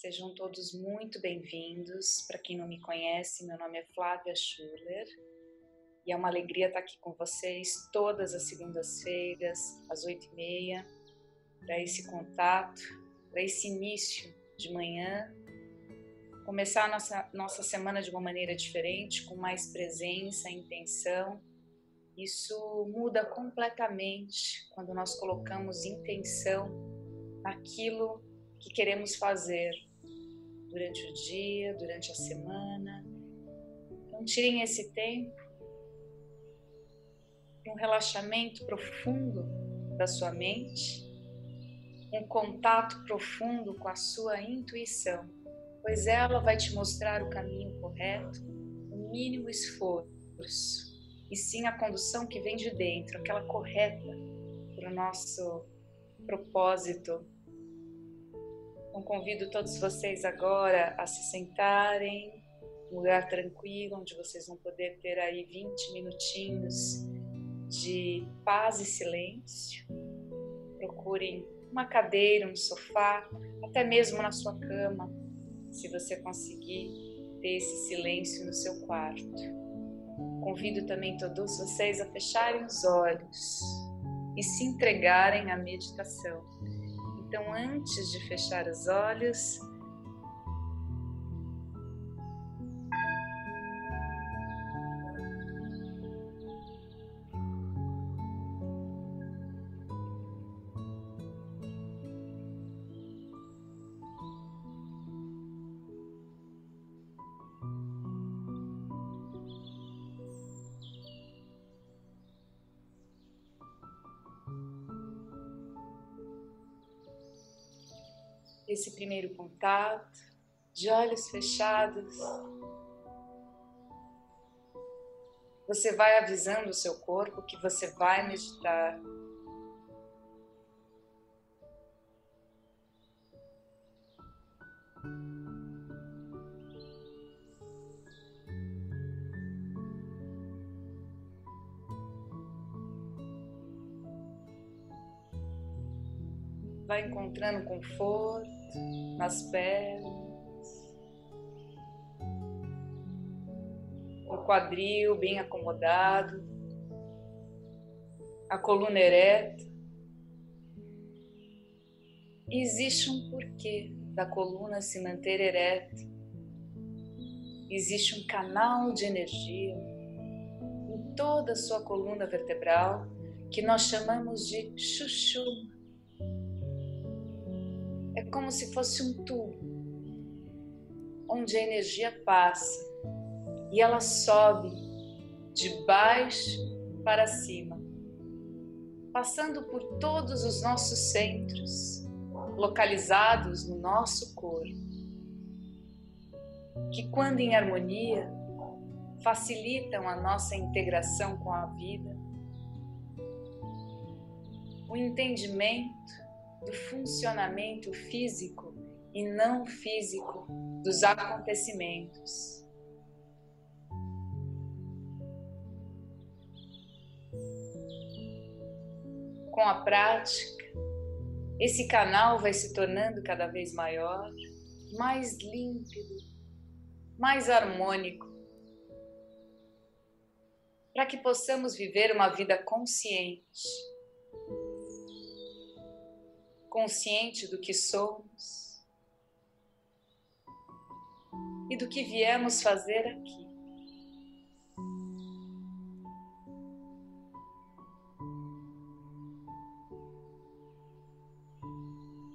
Sejam todos muito bem-vindos. Para quem não me conhece, meu nome é Flávia Schuller e é uma alegria estar aqui com vocês todas as segundas-feiras, às oito e meia, para esse contato, para esse início de manhã. Começar a nossa, nossa semana de uma maneira diferente, com mais presença, intenção. Isso muda completamente quando nós colocamos intenção naquilo que queremos fazer durante o dia, durante a semana. Então, tirem esse tempo, um relaxamento profundo da sua mente, um contato profundo com a sua intuição, pois ela vai te mostrar o caminho correto, o mínimo esforço, e sim a condução que vem de dentro, aquela correta para o nosso propósito então convido todos vocês agora a se sentarem um lugar tranquilo, onde vocês vão poder ter aí 20 minutinhos de paz e silêncio. Procurem uma cadeira, um sofá, até mesmo na sua cama, se você conseguir ter esse silêncio no seu quarto. Convido também todos vocês a fecharem os olhos e se entregarem à meditação. Então, antes de fechar os olhos, esse primeiro contato, de olhos fechados. Você vai avisando o seu corpo que você vai meditar. Vai encontrando conforto nas pernas, o quadril bem acomodado, a coluna ereta. E existe um porquê da coluna se manter ereta. Existe um canal de energia em toda a sua coluna vertebral que nós chamamos de chuchu como se fosse um tubo onde a energia passa e ela sobe de baixo para cima, passando por todos os nossos centros localizados no nosso corpo, que quando em harmonia facilitam a nossa integração com a vida, o entendimento do funcionamento físico e não físico dos acontecimentos. Com a prática, esse canal vai se tornando cada vez maior, mais límpido, mais harmônico, para que possamos viver uma vida consciente consciente do que somos e do que viemos fazer aqui.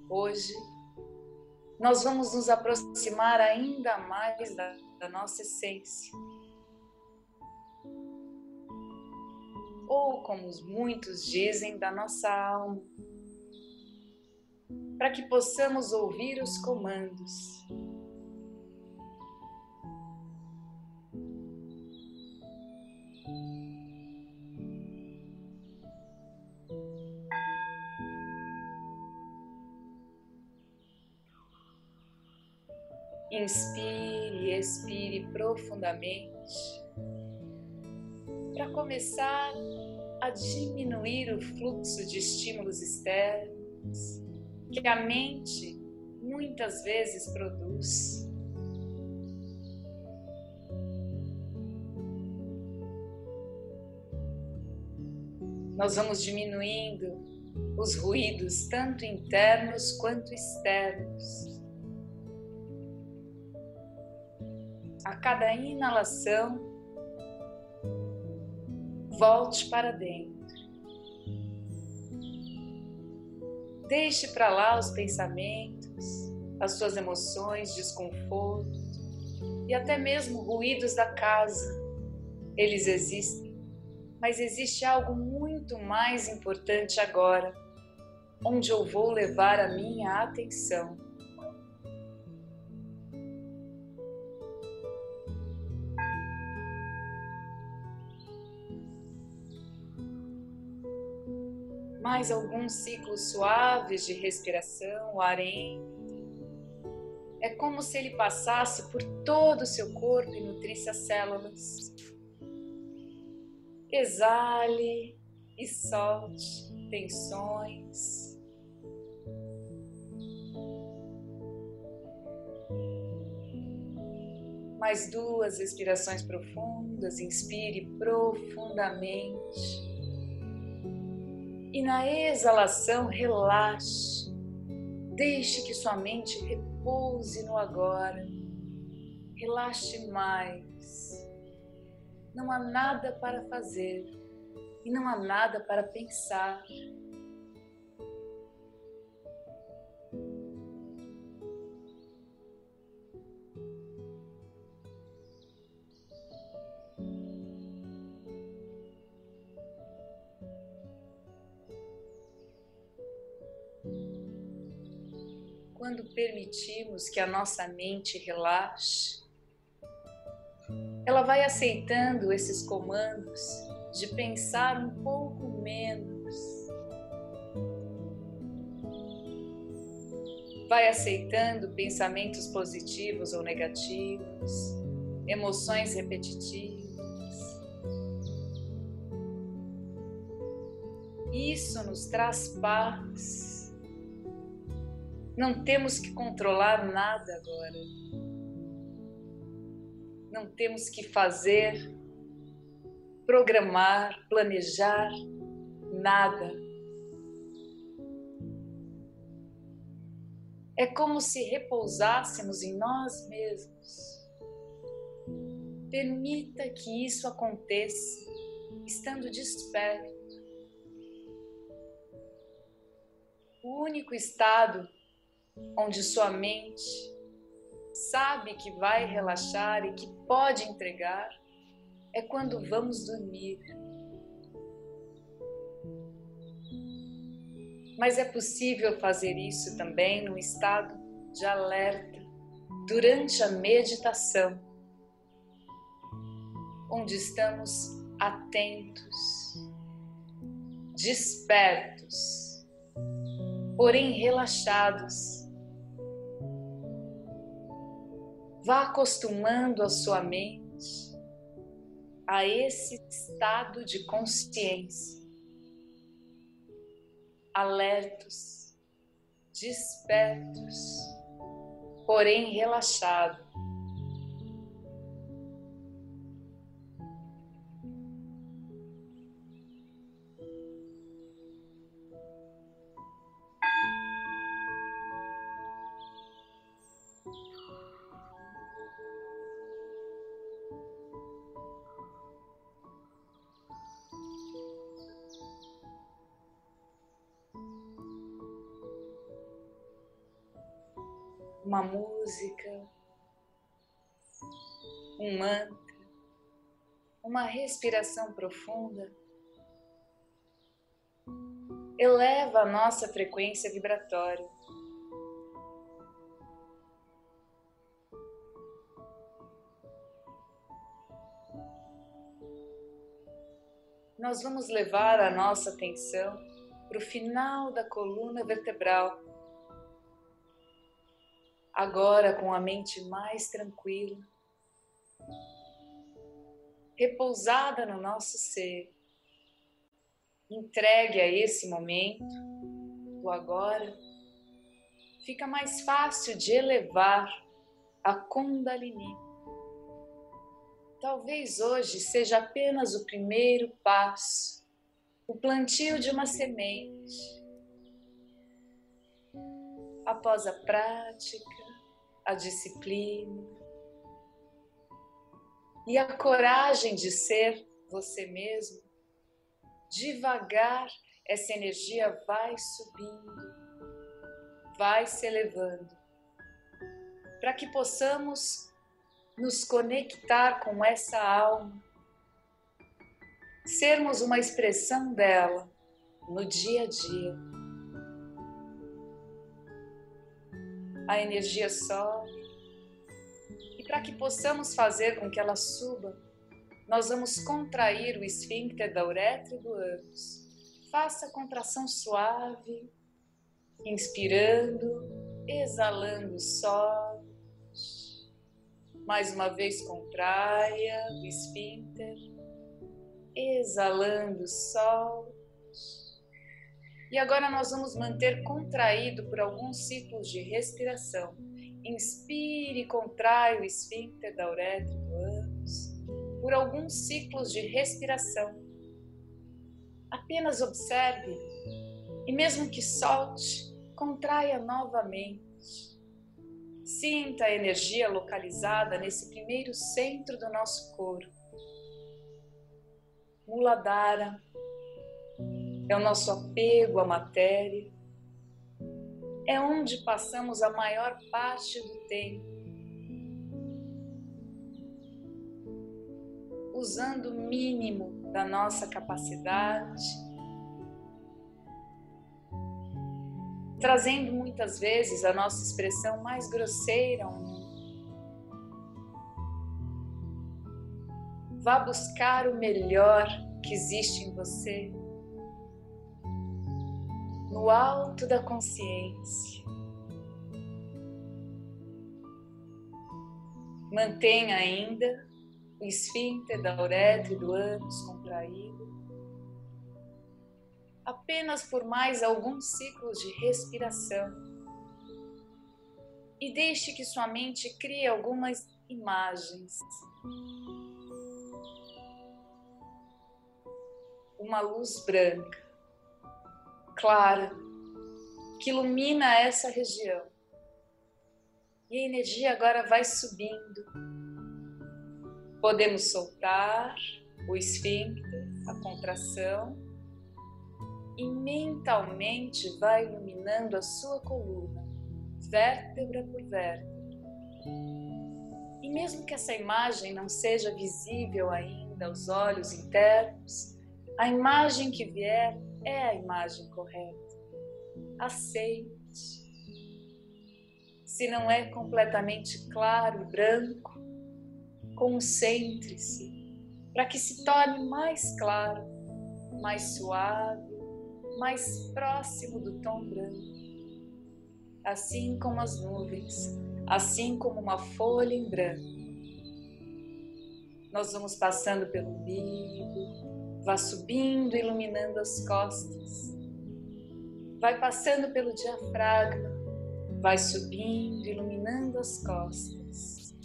Hoje, nós vamos nos aproximar ainda mais da, da nossa essência. Ou, como muitos dizem, da nossa alma para que possamos ouvir os comandos. Inspire e expire profundamente para começar a diminuir o fluxo de estímulos externos que a mente muitas vezes produz. Nós vamos diminuindo os ruídos, tanto internos quanto externos. A cada inalação, volte para dentro. Deixe para lá os pensamentos, as suas emoções, desconforto e até mesmo ruídos da casa. Eles existem, mas existe algo muito mais importante agora, onde eu vou levar a minha atenção. Mais alguns ciclos suaves de respiração, o ar entra. É como se ele passasse por todo o seu corpo e nutrisse as células. Exale e solte tensões. Mais duas respirações profundas. Inspire profundamente. E na exalação, relaxe. Deixe que sua mente repouse no agora. Relaxe mais. Não há nada para fazer e não há nada para pensar. Permitimos que a nossa mente relaxe, ela vai aceitando esses comandos de pensar um pouco menos. Vai aceitando pensamentos positivos ou negativos, emoções repetitivas. Isso nos traz paz não temos que controlar nada agora. Não temos que fazer, programar, planejar nada. É como se repousássemos em nós mesmos. Permita que isso aconteça, estando desperto. O único estado onde sua mente sabe que vai relaxar e que pode entregar, é quando vamos dormir. Mas é possível fazer isso também no estado de alerta, durante a meditação, onde estamos atentos, despertos, porém relaxados Vá acostumando a sua mente a esse estado de consciência, alertos, despertos, porém relaxados. Uma música, um mantra, uma respiração profunda, eleva a nossa frequência vibratória. Nós vamos levar a nossa atenção para o final da coluna vertebral agora com a mente mais tranquila, repousada no nosso ser, entregue a esse momento do agora, fica mais fácil de elevar a Kundalini. Talvez hoje seja apenas o primeiro passo, o plantio de uma semente. Após a prática, a disciplina e a coragem de ser você mesmo, devagar essa energia vai subindo, vai se elevando, para que possamos nos conectar com essa alma, sermos uma expressão dela no dia a dia. A energia sobe, e para que possamos fazer com que ela suba, nós vamos contrair o esfíncter da uretra e do ânus. Faça a contração suave, inspirando, exalando só. Mais uma vez contraia o esfíncter, exalando sol. E agora nós vamos manter contraído por alguns ciclos de respiração. Inspire e contrai o esfíncter da uretra do ânus por alguns ciclos de respiração. Apenas observe e mesmo que solte, contraia novamente. Sinta a energia localizada nesse primeiro centro do nosso corpo. Muladhara é o nosso apego à matéria, é onde passamos a maior parte do tempo. Usando o mínimo da nossa capacidade trazendo muitas vezes a nossa expressão mais grosseira ao mundo. Vá buscar o melhor que existe em você, no alto da consciência. Mantenha ainda o esfíncter da uretra e do ânus contraído apenas por mais alguns ciclos de respiração. E deixe que sua mente crie algumas imagens. Uma luz branca, clara, que ilumina essa região. E a energia agora vai subindo. Podemos soltar o esfíncter, a contração e mentalmente vai iluminando a sua coluna, vértebra por vértebra. E mesmo que essa imagem não seja visível ainda aos olhos internos, a imagem que vier é a imagem correta. Aceite. Se não é completamente claro e branco, concentre-se para que se torne mais claro, mais suave mais próximo do tom branco, assim como as nuvens, assim como uma folha em branco. Nós vamos passando pelo umbigo, vá subindo, iluminando as costas, vai passando pelo diafragma, vai subindo, iluminando as costas,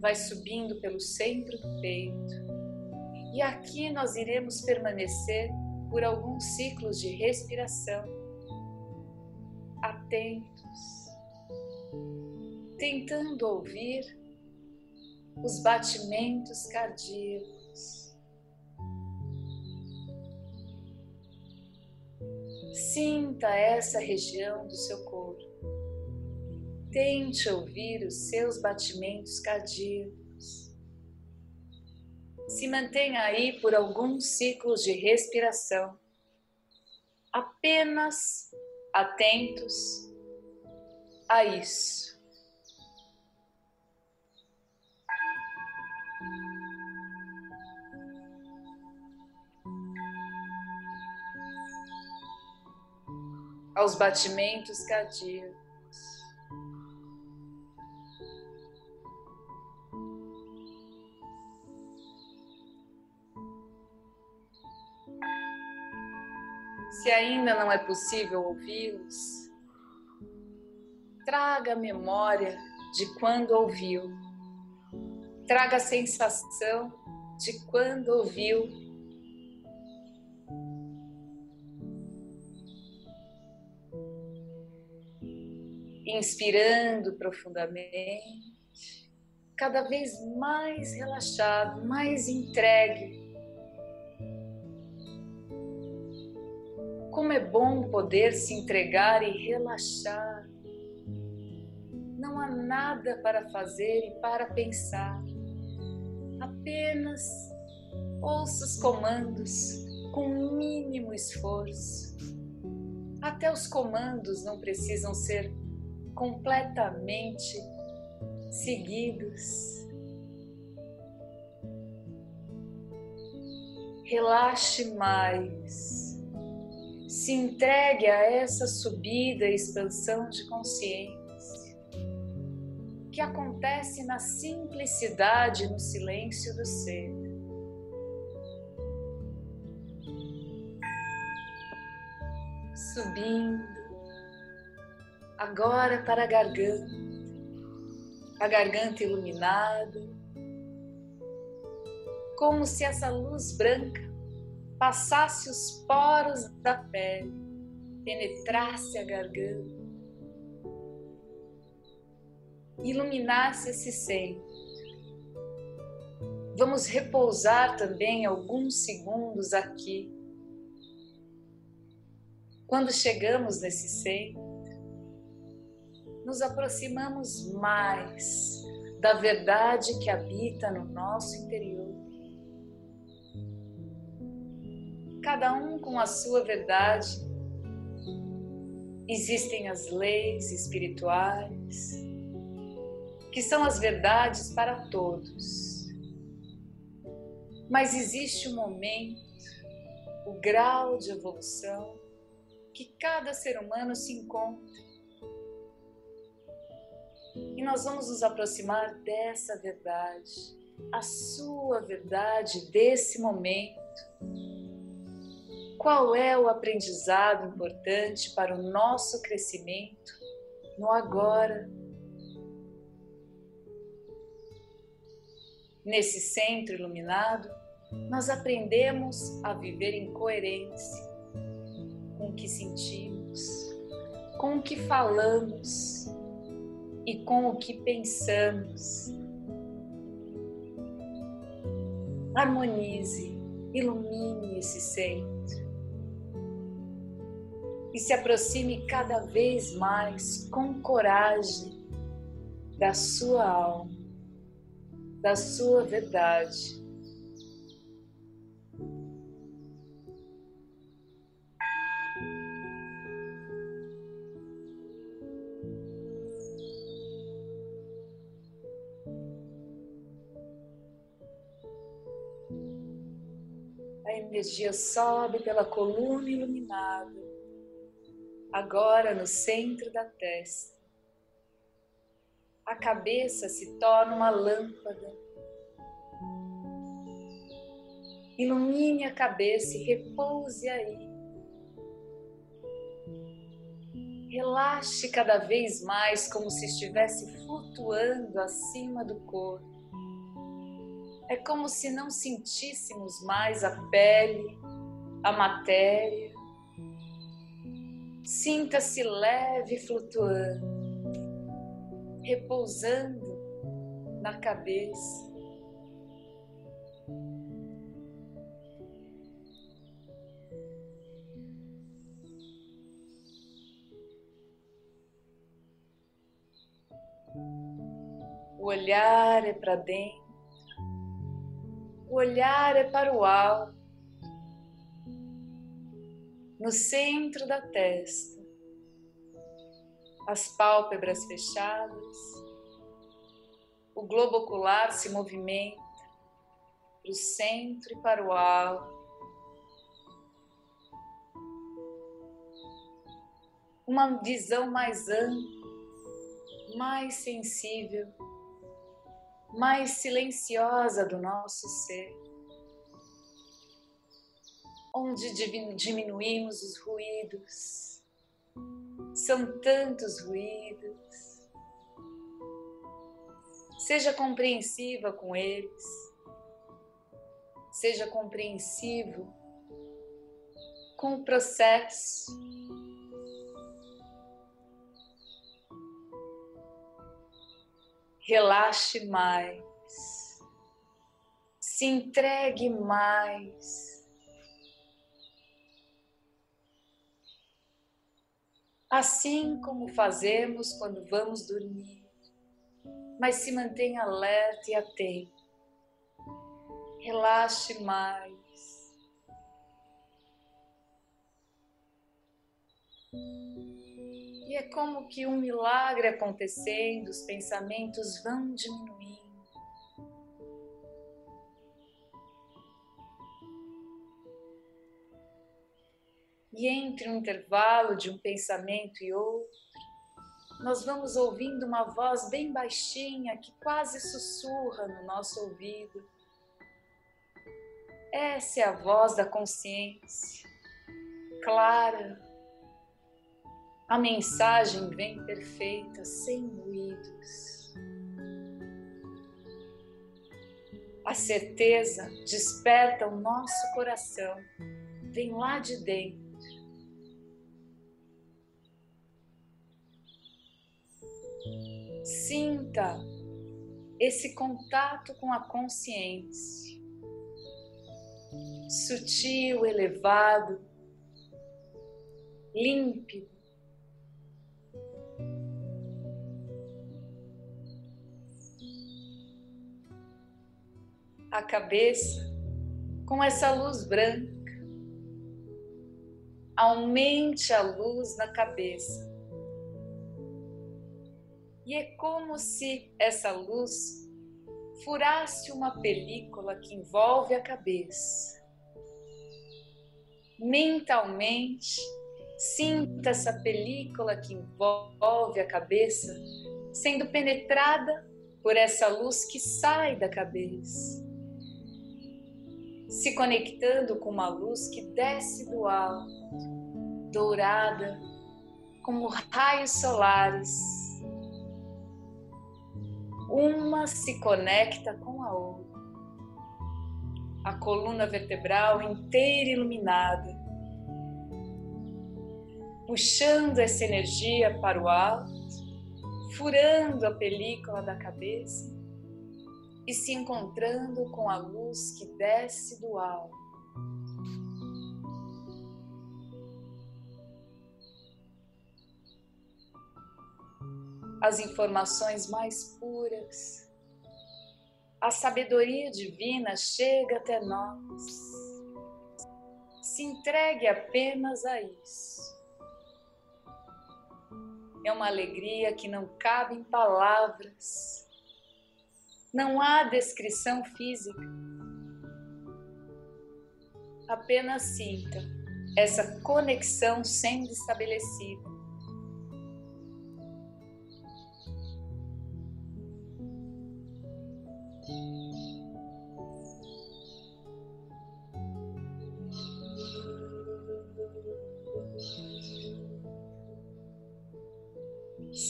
vai subindo pelo centro do peito. E aqui nós iremos permanecer por alguns ciclos de respiração, atentos, tentando ouvir os batimentos cardíacos. Sinta essa região do seu corpo. Tente ouvir os seus batimentos cardíacos. Se mantenha aí por alguns ciclos de respiração, apenas atentos a isso. Aos batimentos cardíacos. Se ainda não é possível ouvi-los, traga a memória de quando ouviu. Traga a sensação de quando ouviu. Inspirando profundamente, cada vez mais relaxado, mais entregue. Como é bom poder se entregar e relaxar não há nada para fazer e para pensar. Apenas ouça os comandos com mínimo esforço. Até os comandos não precisam ser completamente seguidos. Relaxe mais. Se entregue a essa subida e expansão de consciência que acontece na simplicidade, no silêncio do ser. Subindo, agora para a garganta, a garganta iluminada, como se essa luz branca passasse os poros da pele, penetrasse a garganta iluminasse esse centro. Vamos repousar também alguns segundos aqui. Quando chegamos nesse centro, nos aproximamos mais da verdade que habita no nosso interior. Cada um com a sua verdade. Existem as leis espirituais, que são as verdades para todos. Mas existe um momento, o grau de evolução que cada ser humano se encontra. E nós vamos nos aproximar dessa verdade, a sua verdade desse momento. Qual é o aprendizado importante para o nosso crescimento no agora? Nesse centro iluminado, nós aprendemos a viver em coerência com o que sentimos, com o que falamos e com o que pensamos. Harmonize, ilumine esse centro e se aproxime cada vez mais com coragem da sua alma da sua verdade. Energia sobe pela coluna iluminada, agora no centro da testa a cabeça se torna uma lâmpada. Ilumine a cabeça e repouse aí. Relaxe cada vez mais, como se estivesse flutuando acima do corpo. É como se não sentíssemos mais a pele, a matéria. Sinta-se leve flutuando repousando na cabeça. O olhar é para dentro, o olhar é para o alto, no centro da testa as pálpebras fechadas, o globo ocular se movimenta para o centro e para o alto. Uma visão mais ampla, mais sensível, mais silenciosa do nosso ser, onde diminuímos os ruídos São tantos ruídos. Seja compreensiva com eles. Seja compreensivo com o processo. Relaxe mais. Se entregue mais. assim como fazemos quando vamos dormir, mas se mantenha alerta e atento. Relaxe mais. E é como que um milagre acontecendo, os pensamentos vão diminuindo. E entre um intervalo de um pensamento e outro, nós vamos ouvindo uma voz bem baixinha que quase sussurra no nosso ouvido. Essa é a voz da consciência, clara. A mensagem vem perfeita, sem ruídos. A certeza desperta o nosso coração, vem lá de dentro Sinta esse contato com a consciência, sutil, elevado, límpido. A cabeça com essa luz branca. Aumente a luz na cabeça e é como se essa luz furasse uma película que envolve a cabeça. Mentalmente, sinta essa película que envolve a cabeça sendo penetrada por essa luz que sai da cabeça, se conectando com uma luz que desce do alto, dourada, como raios solares uma se conecta com a outra. A coluna vertebral inteira iluminada, puxando essa energia para o alto, furando a película da cabeça e se encontrando com a luz que desce do alto. as informações mais puras. A sabedoria divina chega até nós. Se entregue apenas a isso. É uma alegria que não cabe em palavras. Não há descrição física. Apenas sinta essa conexão sendo estabelecida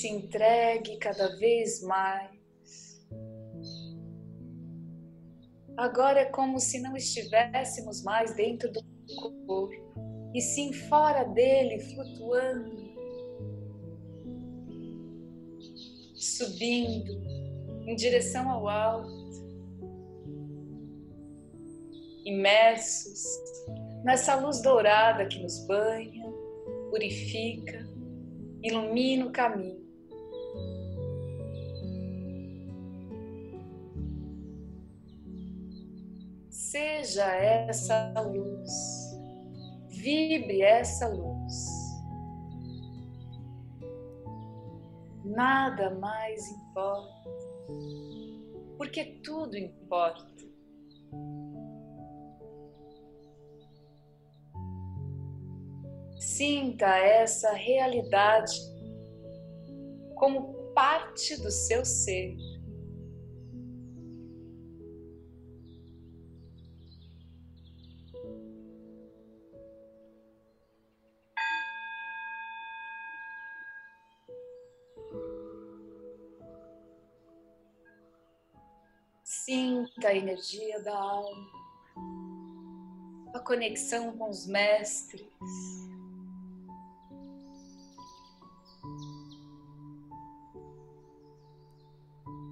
se entregue cada vez mais. Agora é como se não estivéssemos mais dentro do corpo, e sim fora dele, flutuando, subindo em direção ao alto, imersos nessa luz dourada que nos banha, purifica, ilumina o caminho. Seja essa luz, vibre essa luz. Nada mais importa, porque tudo importa. Sinta essa realidade como parte do seu ser. Sinta a energia da alma, a conexão com os mestres.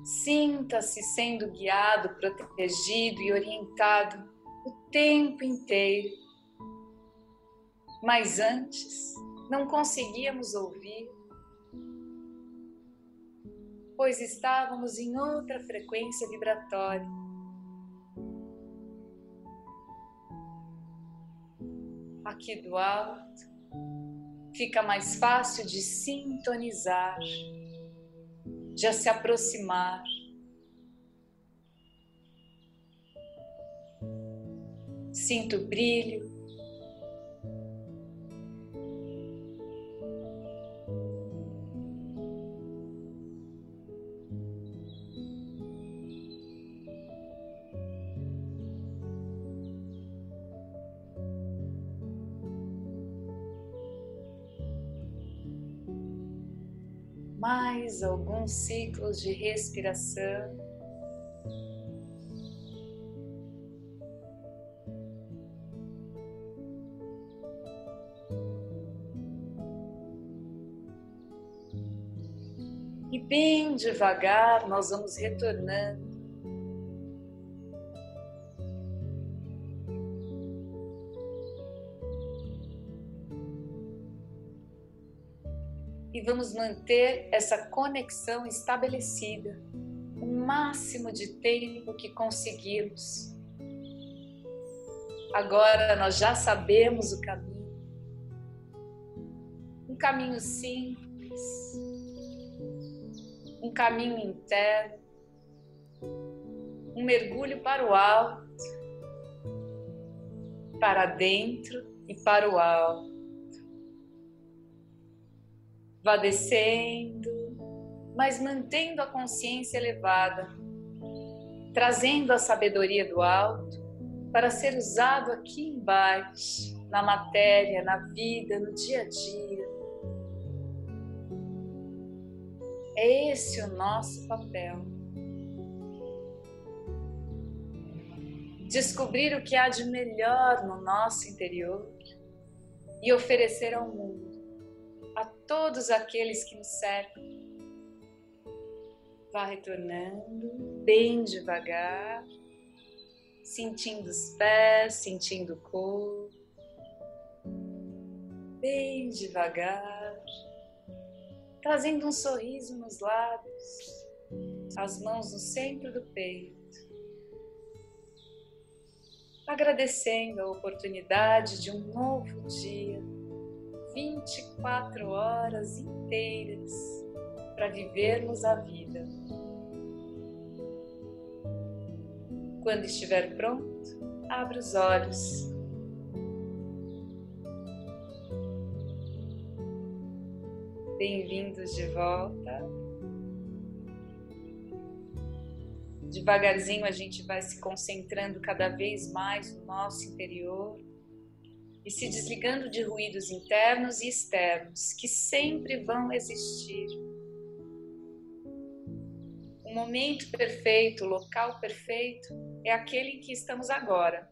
Sinta-se sendo guiado, protegido e orientado o tempo inteiro. Mas antes, não conseguíamos ouvir, pois estávamos em outra frequência vibratória. Aqui do alto, fica mais fácil de sintonizar de se aproximar. Sinto o brilho. Alguns ciclos de respiração. E bem devagar nós vamos retornando vamos manter essa conexão estabelecida o máximo de tempo que conseguirmos. Agora nós já sabemos o caminho. Um caminho simples, um caminho interno, um mergulho para o alto, para dentro e para o alto. Vá descendo, mas mantendo a consciência elevada, trazendo a sabedoria do alto para ser usado aqui embaixo, na matéria, na vida, no dia a dia. É esse o nosso papel. Descobrir o que há de melhor no nosso interior e oferecer ao mundo todos aqueles que nos cercam. Vá retornando bem devagar, sentindo os pés, sentindo o corpo. Bem devagar, trazendo um sorriso nos lábios, as mãos no centro do peito. Agradecendo a oportunidade de um novo dia 24 horas inteiras para vivermos a vida. Quando estiver pronto, abra os olhos. Bem-vindos de volta. Devagarzinho a gente vai se concentrando cada vez mais no nosso interior e se desligando de ruídos internos e externos que sempre vão existir. O momento perfeito, o local perfeito é aquele em que estamos agora.